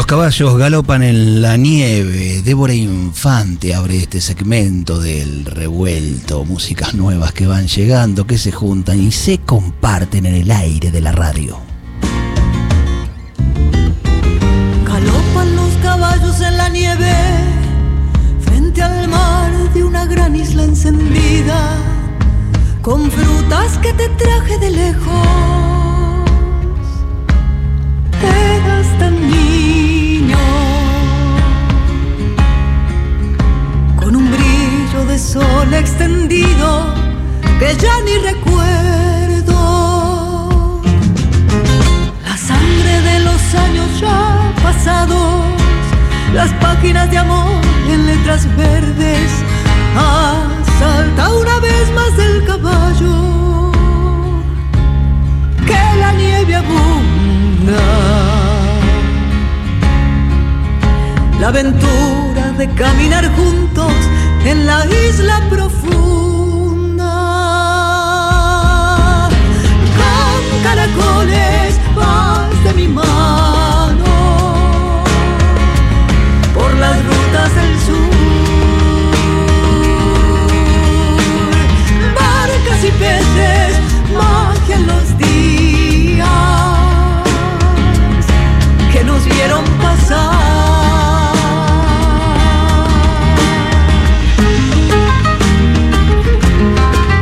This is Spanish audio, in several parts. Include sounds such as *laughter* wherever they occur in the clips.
Los caballos galopan en la nieve. Débora Infante abre este segmento del revuelto. Músicas nuevas que van llegando, que se juntan y se comparten en el aire de la radio. Galopan los caballos en la nieve frente al mar de una gran isla encendida con frutas que te traje de lejos. Eras tan sol extendido que ya ni recuerdo. La sangre de los años ya pasados, las páginas de amor en letras verdes,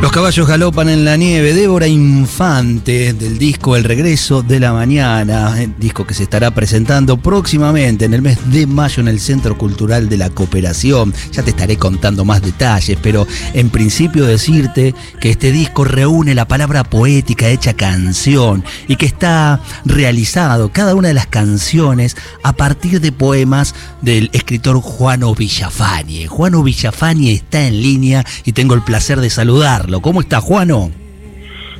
Los caballos galopan en la nieve. Débora Infante del disco El Regreso de la Mañana, el disco que se estará presentando próximamente en el mes de mayo en el Centro Cultural de la Cooperación. Ya te estaré contando más detalles, pero en principio decirte que este disco reúne la palabra poética hecha canción y que está realizado cada una de las canciones a partir de poemas del escritor Juano Villafañe. Juano Villafañe está en línea y tengo el placer de saludarlo. ¿Cómo está Juano?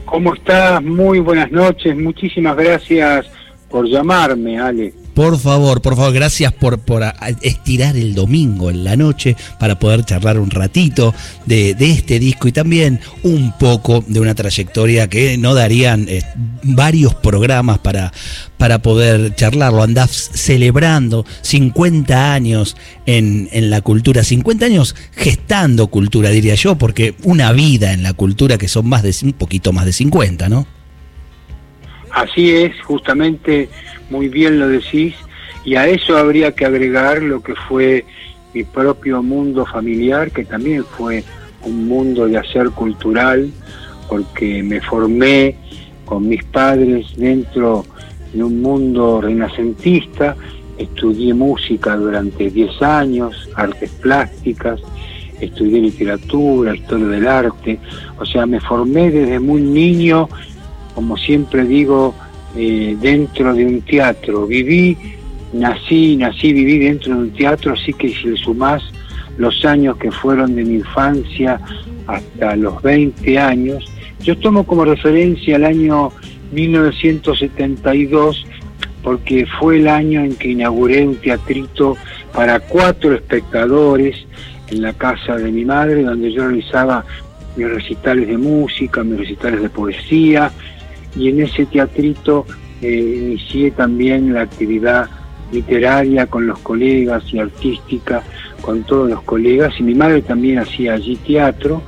¿Cómo estás? Muy buenas noches. Muchísimas gracias por llamarme, Ale. Por favor, por favor, gracias por, por estirar el domingo en la noche para poder charlar un ratito de, de este disco y también un poco de una trayectoria que no darían eh, varios programas para, para poder charlarlo. Andás celebrando 50 años en, en la cultura, 50 años gestando cultura, diría yo, porque una vida en la cultura que son más de un poquito más de 50, ¿no? Así es, justamente, muy bien lo decís, y a eso habría que agregar lo que fue mi propio mundo familiar, que también fue un mundo de hacer cultural, porque me formé con mis padres dentro de un mundo renacentista, estudié música durante 10 años, artes plásticas, estudié literatura, historia del arte, o sea, me formé desde muy niño como siempre digo, eh, dentro de un teatro. Viví, nací, nací, viví dentro de un teatro, así que si le sumás los años que fueron de mi infancia hasta los 20 años, yo tomo como referencia el año 1972 porque fue el año en que inauguré un teatrito para cuatro espectadores en la casa de mi madre, donde yo realizaba mis recitales de música, mis recitales de poesía, y en ese teatrito eh, inicié también la actividad literaria con los colegas y artística con todos los colegas y mi madre también hacía allí teatro.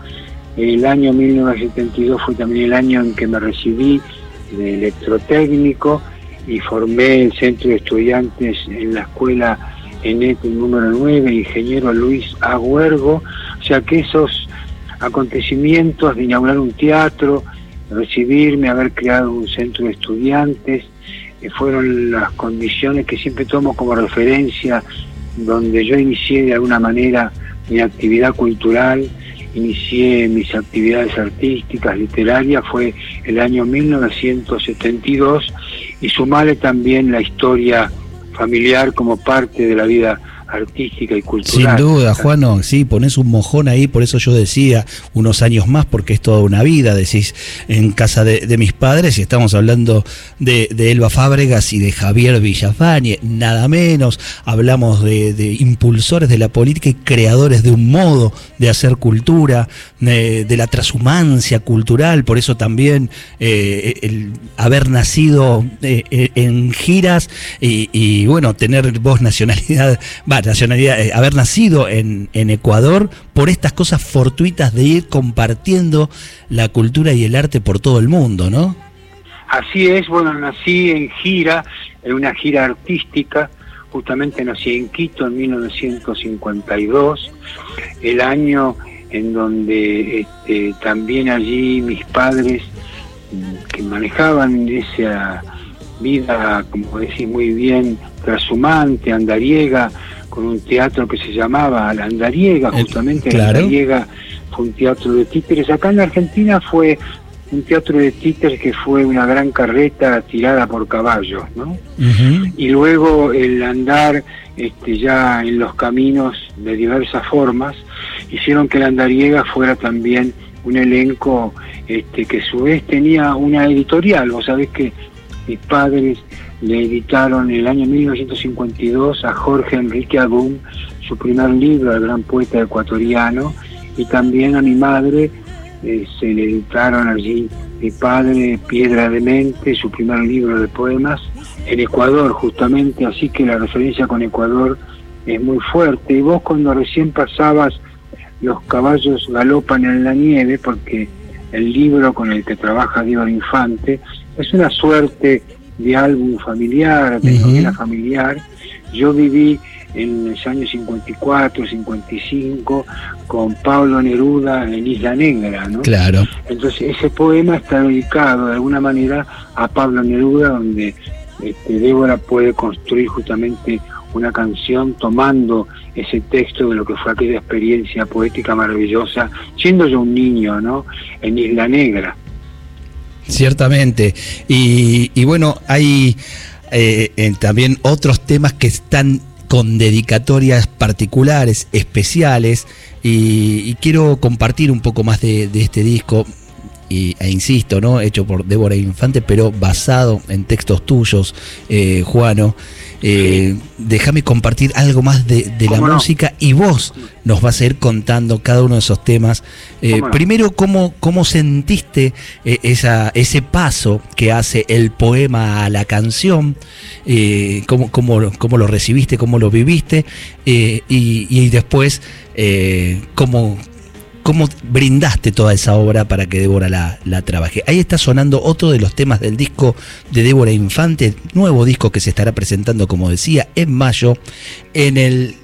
El año 1972 fue también el año en que me recibí de electrotécnico y formé el centro de estudiantes en la escuela ENET número 9, ingeniero Luis Agüergo, o sea que esos acontecimientos de inaugurar un teatro, recibirme, haber creado un centro de estudiantes, que fueron las condiciones que siempre tomo como referencia, donde yo inicié de alguna manera mi actividad cultural, inicié mis actividades artísticas, literarias, fue el año 1972, y sumarle también la historia familiar como parte de la vida artística y cultural. Sin duda, Juano, sí, pones un mojón ahí, por eso yo decía unos años más, porque es toda una vida, decís, en casa de, mis padres, y estamos hablando de, Elba Fábregas y de Javier Villafañe, nada menos, hablamos de, impulsores de la política y creadores de un modo de hacer cultura, de, la transhumancia cultural, por eso también eh, el haber nacido eh, en giras y, bueno, tener vos nacionalidad, nacionalidad, eh, haber nacido en, Ecuador por estas cosas fortuitas de ir compartiendo la cultura y el arte por todo el mundo, ¿no? Así es, bueno, nací en gira, en una gira artística, justamente nací en Quito en 1952, el año en donde este, también allí mis padres que manejaban esa vida, como decís muy bien, trashumante, andariega, con un teatro que se llamaba La Andariega, eh, justamente La Andariega fue un teatro de títeres. Acá en la Argentina fue un teatro de títeres que fue una gran carreta tirada por caballos, ¿no? Y luego el andar este, ya en los caminos de diversas formas hicieron que la Andariega fuera también un elenco este, que a su vez tenía una editorial. Vos sabés que mis padres le editaron en el año 1952 a Jorge Enrique Agún su primer libro, El gran poeta ecuatoriano, y también a mi madre eh, se le editaron allí mi padre Piedra de Mente, su primer libro de poemas, en Ecuador justamente, así que la referencia con Ecuador es muy fuerte. Y vos cuando recién pasabas Los caballos galopan en la nieve, porque el libro con el que trabaja Diego Infante es una suerte de álbum familiar, de novela familiar. Yo viví en los años 54, 55 con Pablo Neruda en Isla Negra, ¿no? Claro. Entonces ese poema está dedicado de alguna manera a Pablo Neruda, donde este, Débora puede construir justamente una canción tomando ese texto de lo que fue aquella experiencia poética maravillosa, siendo yo un niño, ¿no? En Isla Negra. Ciertamente. Y, bueno, hay eh, también otros temas que están con dedicatorias particulares, especiales, y, quiero compartir un poco más de, este disco. Y, e insisto, ¿no? Hecho por Débora Infante, pero basado en textos tuyos, eh, Juano. Eh, déjame compartir algo más de, la música y vos nos vas a ir contando cada uno de esos temas. Eh, primero, ¿cómo, cómo sentiste eh, esa, ese paso que hace el poema a la canción? cómo, cómo, lo recibiste? ¿Cómo lo viviste? Y, y, después, ¿cómo, cómo brindaste toda esa obra para que Débora la, la, trabaje. Ahí está sonando otro de los temas del disco de Débora Infante, nuevo disco que se estará presentando, como decía, en mayo en el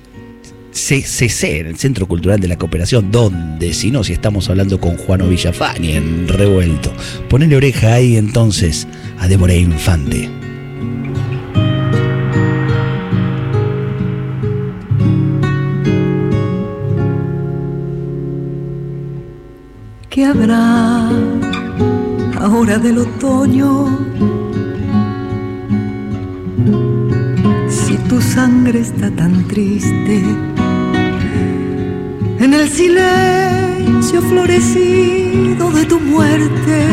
CCC, en el Centro Cultural de la Cooperación, donde, si no, si estamos hablando con Juano Villafani en Revuelto. Ponele oreja ahí entonces a Débora Infante. ¿Qué habrá ahora del otoño? Si tu sangre está tan triste, en el silencio florecido de tu muerte,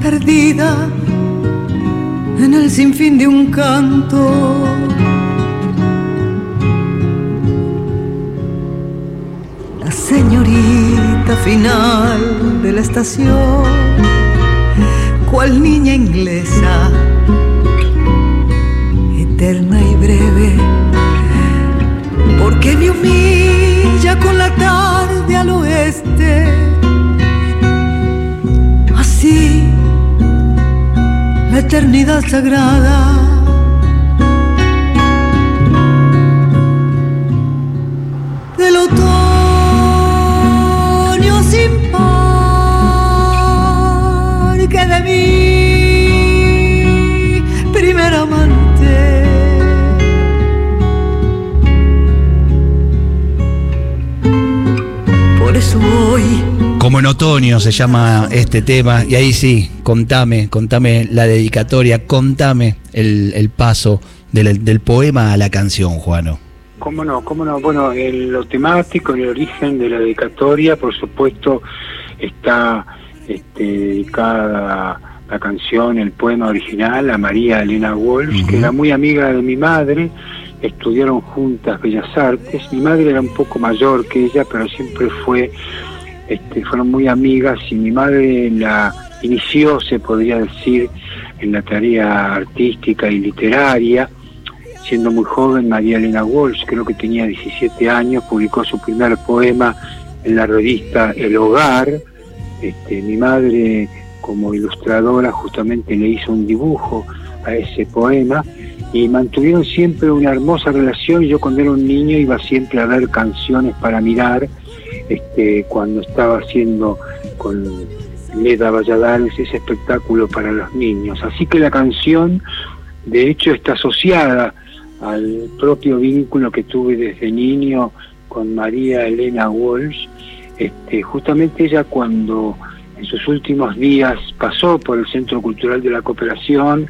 perdida en el sinfín de un canto señorita final de la estación, cual niña inglesa, eterna y breve, porque me humilla con la tarde al oeste. Así, la eternidad sagrada Como en otoño se llama este tema, y ahí sí, contame, contame la dedicatoria, contame el, paso del, poema a la canción, Juano. ¿Cómo no? ¿Cómo no? Bueno, en lo temático, en el origen de la dedicatoria, por supuesto, está este, dedicada la canción, el poema original a María Elena Walsh, que era muy amiga de mi madre, estudiaron juntas Bellas Artes. Mi madre era un poco mayor que ella, pero siempre fue, este, fueron muy amigas y mi madre la inició, se podría decir, en la tarea artística y literaria. Siendo muy joven, María Elena Walsh, creo que tenía 17 años, publicó su primer poema en la revista El Hogar. Este, mi madre, como ilustradora, justamente le hizo un dibujo a ese poema y mantuvieron siempre una hermosa relación. Yo cuando era un niño iba siempre a ver canciones para mirar, este, cuando estaba haciendo con Leda Valladares ese espectáculo para los niños. Así que la canción, de hecho, está asociada al propio vínculo que tuve desde niño con María Elena Walsh. Este, justamente ella cuando en sus últimos días pasó por el Centro Cultural de la Cooperación,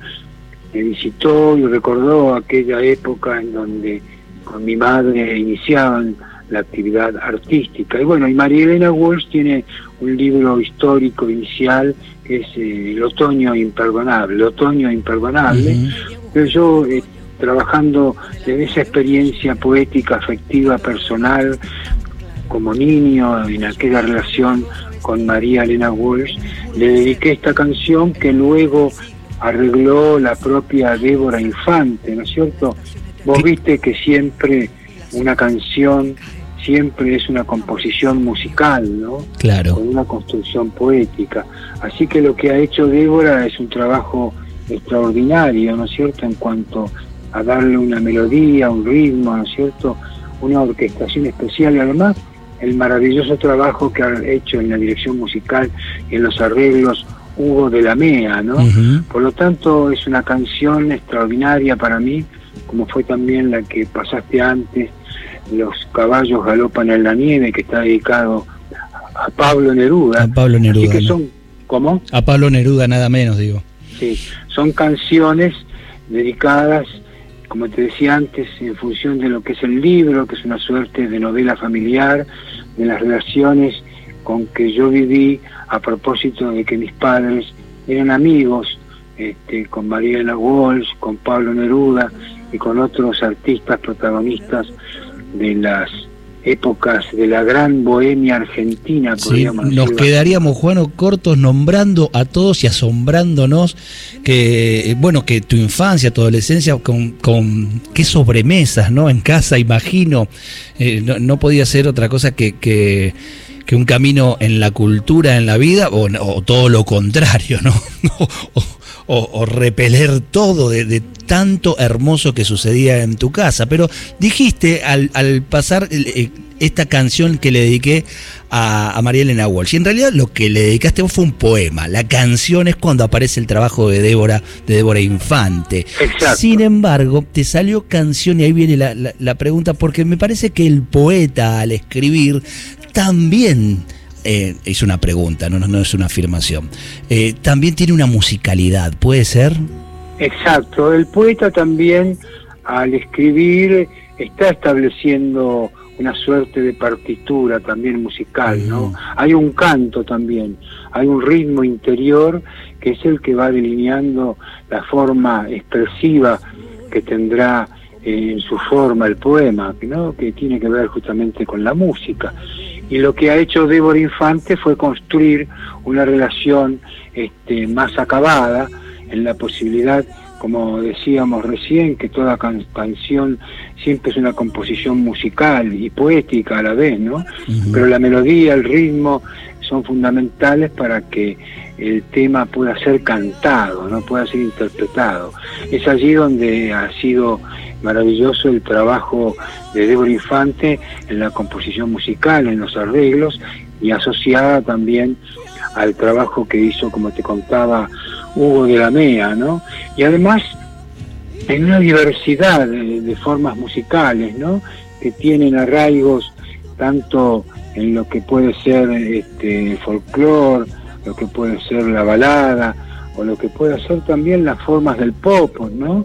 me visitó y recordó aquella época en donde con mi madre iniciaban la actividad artística. Y bueno, y María Elena Walsh tiene un libro histórico inicial que es eh, El otoño imperdonable, el otoño imperdonable, pero yo eh, trabajando en esa experiencia poética, afectiva, personal, como niño, en aquella relación con María Elena Walsh, le dediqué esta canción que luego arregló la propia Débora Infante, ¿no es cierto? Vos viste que siempre una canción siempre es una composición musical, ¿no? Claro. Con una construcción poética. Así que lo que ha hecho Débora es un trabajo extraordinario, ¿no es cierto? En cuanto a darle una melodía, un ritmo, ¿no es cierto? Una orquestación especial y además el maravilloso trabajo que ha hecho en la dirección musical y en los arreglos Hugo de la Mea, ¿no? Por lo tanto, es una canción extraordinaria para mí, como fue también la que pasaste antes, Los caballos galopan en la nieve, que está dedicado a Pablo Neruda. A Pablo Neruda. que son, ¿Cómo? A Pablo Neruda, nada menos, digo. Sí, son canciones dedicadas, como te decía antes, en función de lo que es el libro, que es una suerte de novela familiar, de las relaciones con que yo viví a propósito de que mis padres eran amigos este, con Mariela Walsh, con Pablo Neruda y con otros artistas protagonistas de las épocas de la gran bohemia argentina, podríamos Nos quedaríamos, Juano, cortos nombrando a todos y asombrándonos que, bueno, que tu infancia, tu adolescencia, con, con qué sobremesas, ¿no? En casa, imagino, eh, no, podía ser otra cosa que, que que un camino en la cultura, en la vida, o, todo lo contrario, ¿no? *laughs* o, repeler todo de, tanto hermoso que sucedía en tu casa. Pero dijiste al, pasar eh, esta canción que le dediqué a, a, María Elena Walsh, y en realidad lo que le dedicaste fue un poema. La canción es cuando aparece el trabajo de Débora, de Débora Infante. Sin embargo, te salió canción y ahí viene la, la pregunta, porque me parece que el poeta al escribir también eh, es una pregunta, no, no, es una afirmación. Eh, también tiene una musicalidad, ¿puede ser? Exacto, el poeta también al escribir está estableciendo una suerte de partitura también musical, ¿no? Hay un canto también, hay un ritmo interior que es el que va delineando la forma expresiva que tendrá eh, en su forma el poema, ¿no? Que tiene que ver justamente con la música y lo que ha hecho Débora Infante fue construir una relación este, más acabada en la posibilidad, como decíamos recién, que toda canción siempre es una composición musical y poética a la vez, ¿no? Pero la melodía, el ritmo son fundamentales para que el tema pueda ser cantado, no pueda ser interpretado. Es allí donde ha sido maravilloso el trabajo de Débora Infante en la composición musical, en los arreglos y asociada también al trabajo que hizo, como te contaba, Hugo de la Mea, ¿no? Y además en una diversidad de, formas musicales, ¿no? Que tienen arraigos tanto en lo que puede ser este, el folclore, lo que puede ser la balada o lo que puede ser también las formas del pop, ¿no?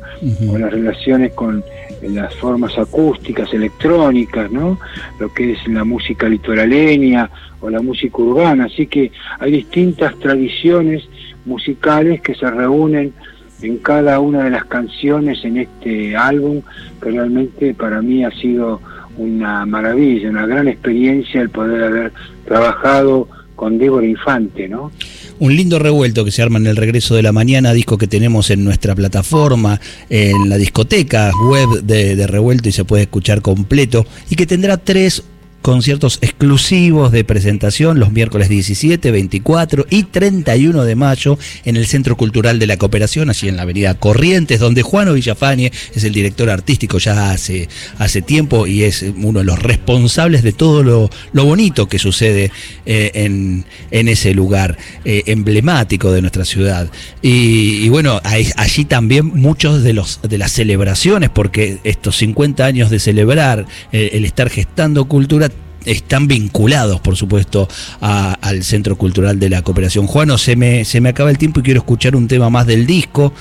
O las relaciones con las formas acústicas, electrónicas, ¿no? Lo que es la música litoraleña o la música urbana. Así que hay distintas tradiciones musicales que se reúnen en cada una de las canciones en este álbum, que realmente para mí ha sido una maravilla, una gran experiencia el poder haber trabajado con Débora Infante, ¿no? Un lindo revuelto que se arma en el regreso de la mañana, disco que tenemos en nuestra plataforma, en la discoteca web de, de Revuelto y se puede escuchar completo, y que tendrá tres conciertos exclusivos de presentación los miércoles 17, 24 y 31 de mayo en el Centro Cultural de la Cooperación, allí en la avenida Corrientes, donde Juano Villafañe es el director artístico ya hace, hace tiempo y es uno de los responsables de todo lo, bonito que sucede eh, en, ese lugar eh, emblemático de nuestra ciudad. Y, bueno, allí también muchos de, los, de las celebraciones, porque estos 50 años de celebrar eh, el estar gestando cultura están vinculados, por supuesto, al Centro Cultural de la Cooperación. Juano, se me, se me acaba el tiempo y quiero escuchar un tema más del disco.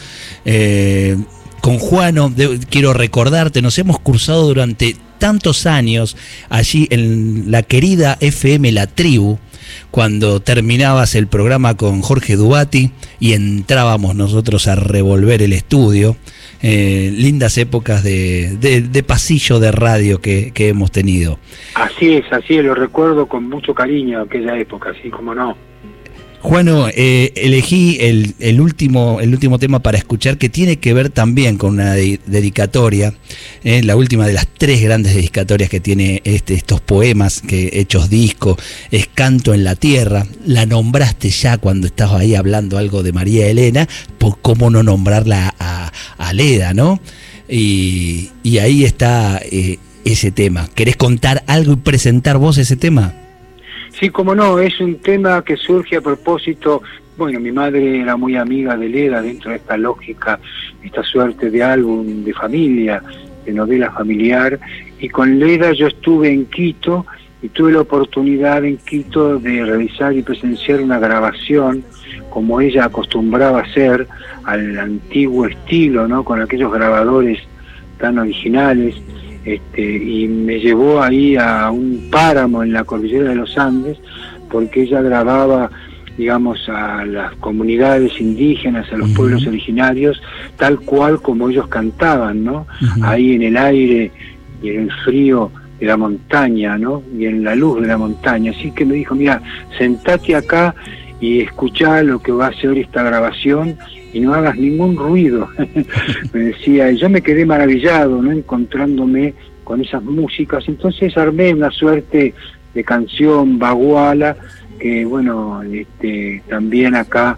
Eh, con Juano, quiero recordarte, nos hemos cursado durante tantos años allí en la querida FM La Tribu, cuando terminabas el programa con Jorge Dubati y entrábamos nosotros a revolver el estudio. Eh, lindas épocas de, de, pasillo de radio que, que, hemos tenido. Así es, así es, lo recuerdo con mucho cariño aquella época, así como no. Juano, eh, elegí el, último, el último tema para escuchar que tiene que ver también con una dedicatoria, eh, la última de las tres grandes dedicatorias que tiene este, estos poemas que hechos disco, es Canto en la Tierra. La nombraste ya cuando estabas ahí hablando algo de María Elena, por cómo no nombrarla a, a Leda, ¿no? Y, ahí está eh, ese tema. ¿Querés contar algo y presentar vos ese tema? Sí, como no, es un tema que surge a propósito, bueno, mi madre era muy amiga de Leda dentro de esta lógica, esta suerte de álbum de familia, de novela familiar, y con Leda yo estuve en Quito y tuve la oportunidad en Quito de realizar y presenciar una grabación como ella acostumbraba hacer al antiguo estilo, ¿no? Con aquellos grabadores tan originales este, y me llevó ahí a un páramo en la cordillera de los Andes, porque ella grababa, digamos, a las comunidades indígenas, a los pueblos originarios, tal cual como ellos cantaban, ¿no? Ahí en el aire y en el frío de la montaña, ¿no? Y en la luz de la montaña. Así que me dijo, mira, sentate acá y escuchá lo que va a ser esta grabación y no hagas ningún ruido. *laughs* me decía, y yo me quedé maravillado, ¿no? Encontrándome con esas músicas. Entonces armé una suerte de canción baguala que, bueno, este, también acá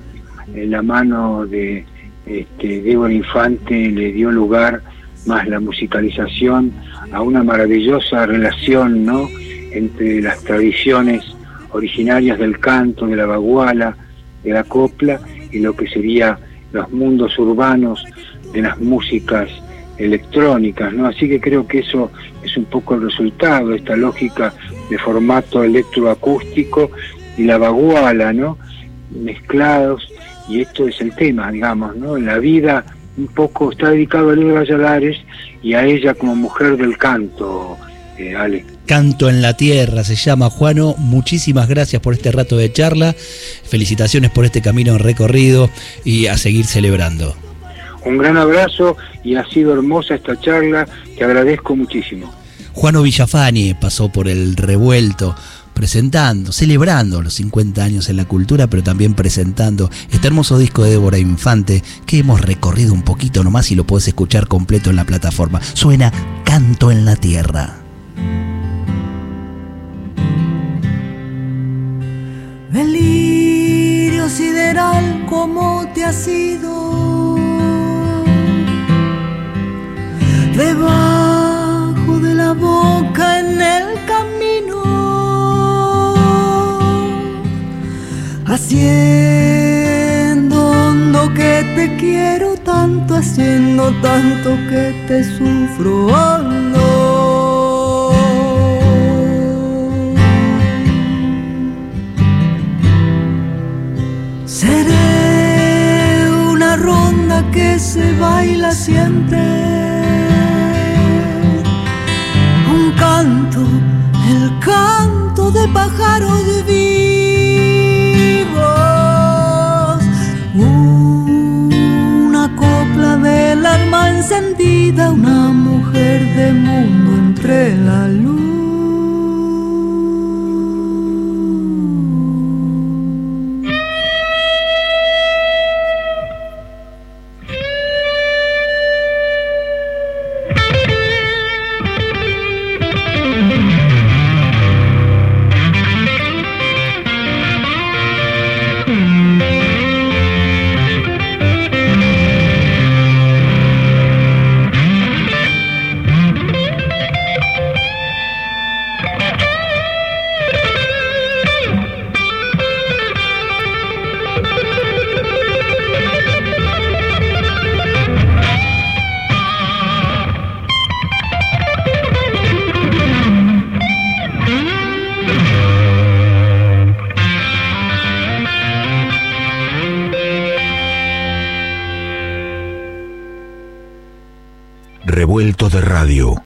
en la mano de este, Débora Infante le dio lugar más la musicalización a una maravillosa relación, ¿no? Entre las tradiciones originarias del canto, de la baguala, de la copla y lo que sería los mundos urbanos de las músicas electrónicas, ¿no? Así que creo que eso es un poco el resultado, esta lógica de formato electroacústico y la baguala, ¿no? Mezclados, y esto es el tema, digamos, ¿no? La vida un poco está dedicado a Leo Valladares y a ella como mujer del canto, eh, Ale. Canto en la Tierra se llama Juano. Muchísimas gracias por este rato de charla. Felicitaciones por este camino recorrido y a seguir celebrando. Un gran abrazo y ha sido hermosa esta charla. Te agradezco muchísimo. Juano Villafani pasó por el revuelto presentando, celebrando los 50 años en la cultura, pero también presentando este hermoso disco de Débora Infante que hemos recorrido un poquito nomás y lo puedes escuchar completo en la plataforma. Suena Canto en la Tierra. Delirio sideral, ¿cómo te ha sido? Debajo de la boca haciendo que te quiero tanto, haciendo tanto que te sufro. Seré que se baila siempre. Un canto, el canto de pájaros vivos. Encendida, una mujer de mundo entre la luz.